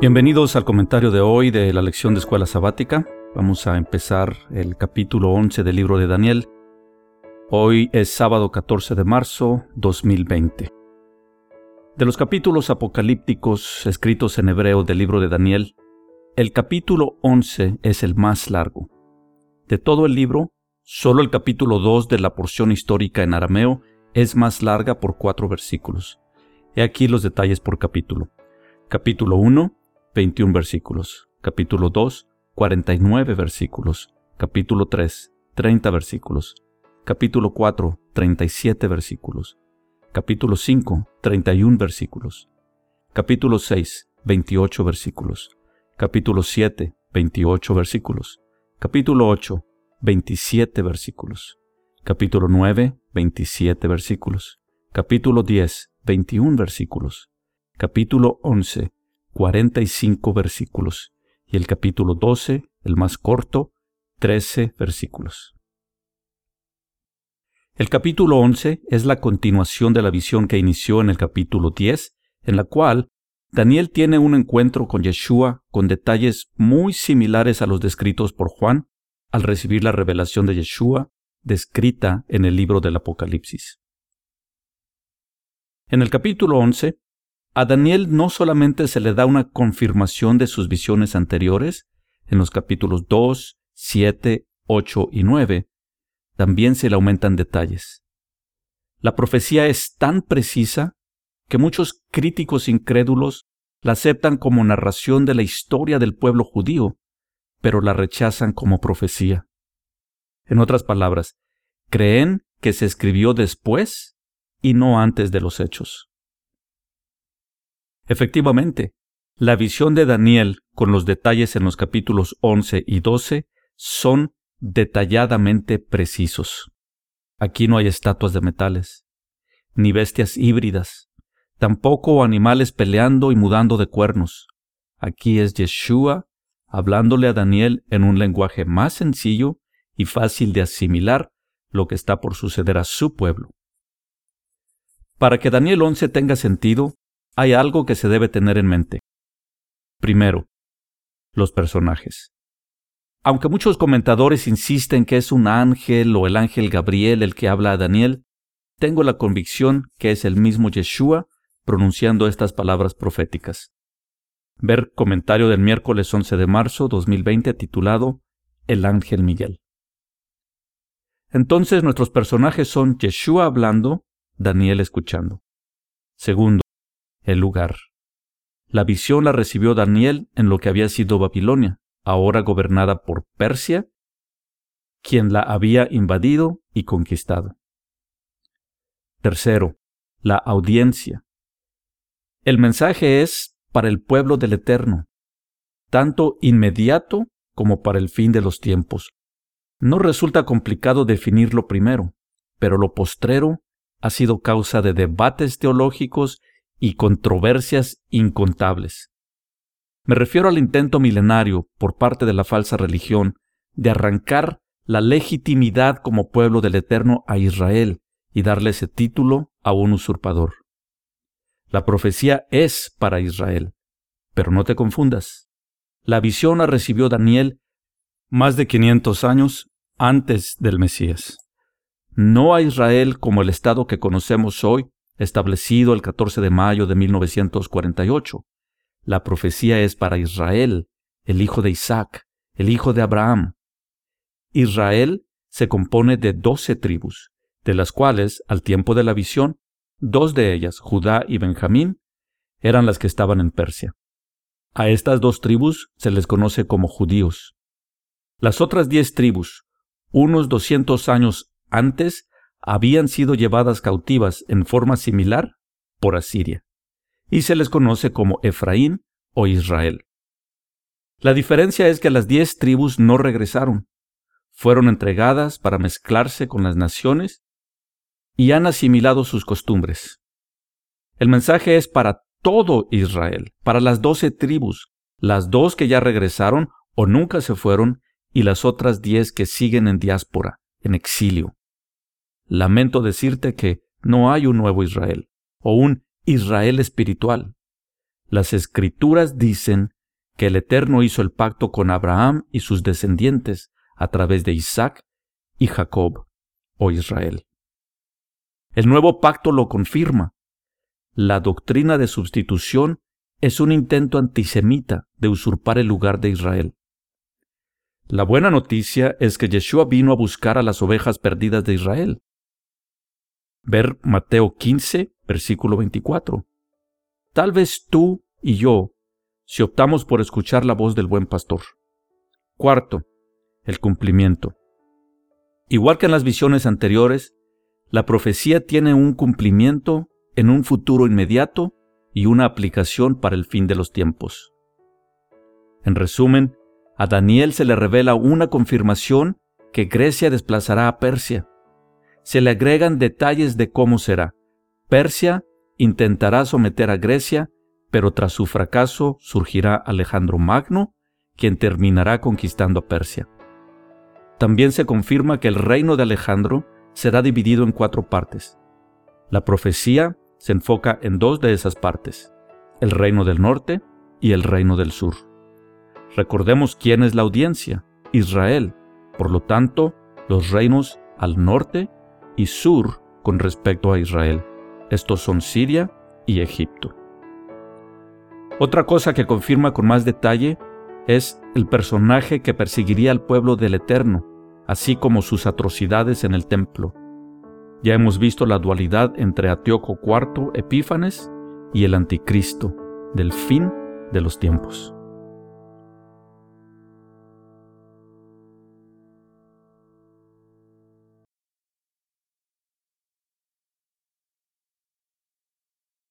Bienvenidos al comentario de hoy de la lección de escuela sabática. Vamos a empezar el capítulo 11 del libro de Daniel. Hoy es sábado 14 de marzo 2020. De los capítulos apocalípticos escritos en hebreo del libro de Daniel, el capítulo 11 es el más largo. De todo el libro, solo el capítulo 2 de la porción histórica en arameo es más larga por cuatro versículos. He aquí los detalles por capítulo. Capítulo 1, 21 versículos. Capítulo 2, 49 versículos. Capítulo 3, 30 versículos. Capítulo 4, 37 versículos. Capítulo 5, 31 versículos. Capítulo 6, 28 versículos. Capítulo 7, 28 versículos. Capítulo 8, 27 versículos. Capítulo 9, 27 versículos. Capítulo 10, 21 versículos. Capítulo 11, 45 versículos y el capítulo 12, el más corto, 13 versículos. El capítulo 11 es la continuación de la visión que inició en el capítulo 10, en la cual Daniel tiene un encuentro con Yeshua con detalles muy similares a los descritos por Juan al recibir la revelación de Yeshua descrita en el libro del Apocalipsis. En el capítulo 11, a Daniel no solamente se le da una confirmación de sus visiones anteriores, en los capítulos 2, 7, 8 y 9, también se le aumentan detalles. La profecía es tan precisa que muchos críticos incrédulos la aceptan como narración de la historia del pueblo judío, pero la rechazan como profecía. En otras palabras, creen que se escribió después y no antes de los hechos. Efectivamente, la visión de Daniel con los detalles en los capítulos 11 y 12 son detalladamente precisos. Aquí no hay estatuas de metales, ni bestias híbridas, tampoco animales peleando y mudando de cuernos. Aquí es Yeshua hablándole a Daniel en un lenguaje más sencillo y fácil de asimilar lo que está por suceder a su pueblo. Para que Daniel 11 tenga sentido, hay algo que se debe tener en mente. Primero, los personajes. Aunque muchos comentadores insisten que es un ángel o el ángel Gabriel el que habla a Daniel, tengo la convicción que es el mismo Yeshua pronunciando estas palabras proféticas. Ver comentario del miércoles 11 de marzo 2020 titulado El ángel Miguel. Entonces nuestros personajes son Yeshua hablando, Daniel escuchando. Segundo, el lugar. La visión la recibió Daniel en lo que había sido Babilonia, ahora gobernada por Persia, quien la había invadido y conquistado. Tercero, la audiencia. El mensaje es para el pueblo del Eterno, tanto inmediato como para el fin de los tiempos. No resulta complicado definirlo primero, pero lo postrero ha sido causa de debates teológicos y controversias incontables. Me refiero al intento milenario por parte de la falsa religión de arrancar la legitimidad como pueblo del Eterno a Israel y darle ese título a un usurpador. La profecía es para Israel, pero no te confundas. La visión la recibió Daniel más de 500 años antes del Mesías. No a Israel como el Estado que conocemos hoy, establecido el 14 de mayo de 1948. La profecía es para Israel, el hijo de Isaac, el hijo de Abraham. Israel se compone de doce tribus, de las cuales, al tiempo de la visión, dos de ellas, Judá y Benjamín, eran las que estaban en Persia. A estas dos tribus se les conoce como judíos. Las otras diez tribus, unos doscientos años antes, habían sido llevadas cautivas en forma similar por Asiria, y se les conoce como Efraín o Israel. La diferencia es que las diez tribus no regresaron, fueron entregadas para mezclarse con las naciones y han asimilado sus costumbres. El mensaje es para todo Israel, para las doce tribus, las dos que ya regresaron o nunca se fueron y las otras diez que siguen en diáspora, en exilio. Lamento decirte que no hay un nuevo Israel, o un Israel espiritual. Las escrituras dicen que el Eterno hizo el pacto con Abraham y sus descendientes a través de Isaac y Jacob o Israel. El nuevo pacto lo confirma. La doctrina de sustitución es un intento antisemita de usurpar el lugar de Israel. La buena noticia es que Yeshua vino a buscar a las ovejas perdidas de Israel. Ver Mateo 15, versículo 24. Tal vez tú y yo, si optamos por escuchar la voz del buen pastor. Cuarto, el cumplimiento. Igual que en las visiones anteriores, la profecía tiene un cumplimiento en un futuro inmediato y una aplicación para el fin de los tiempos. En resumen, a Daniel se le revela una confirmación que Grecia desplazará a Persia. Se le agregan detalles de cómo será. Persia intentará someter a Grecia, pero tras su fracaso surgirá Alejandro Magno, quien terminará conquistando a Persia. También se confirma que el reino de Alejandro será dividido en cuatro partes. La profecía se enfoca en dos de esas partes, el reino del norte y el reino del sur. Recordemos quién es la audiencia, Israel. Por lo tanto, los reinos al norte y sur con respecto a Israel. Estos son Siria y Egipto. Otra cosa que confirma con más detalle es el personaje que perseguiría al pueblo del Eterno, así como sus atrocidades en el templo. Ya hemos visto la dualidad entre Antíoco IV Epífanes y el anticristo del fin de los tiempos.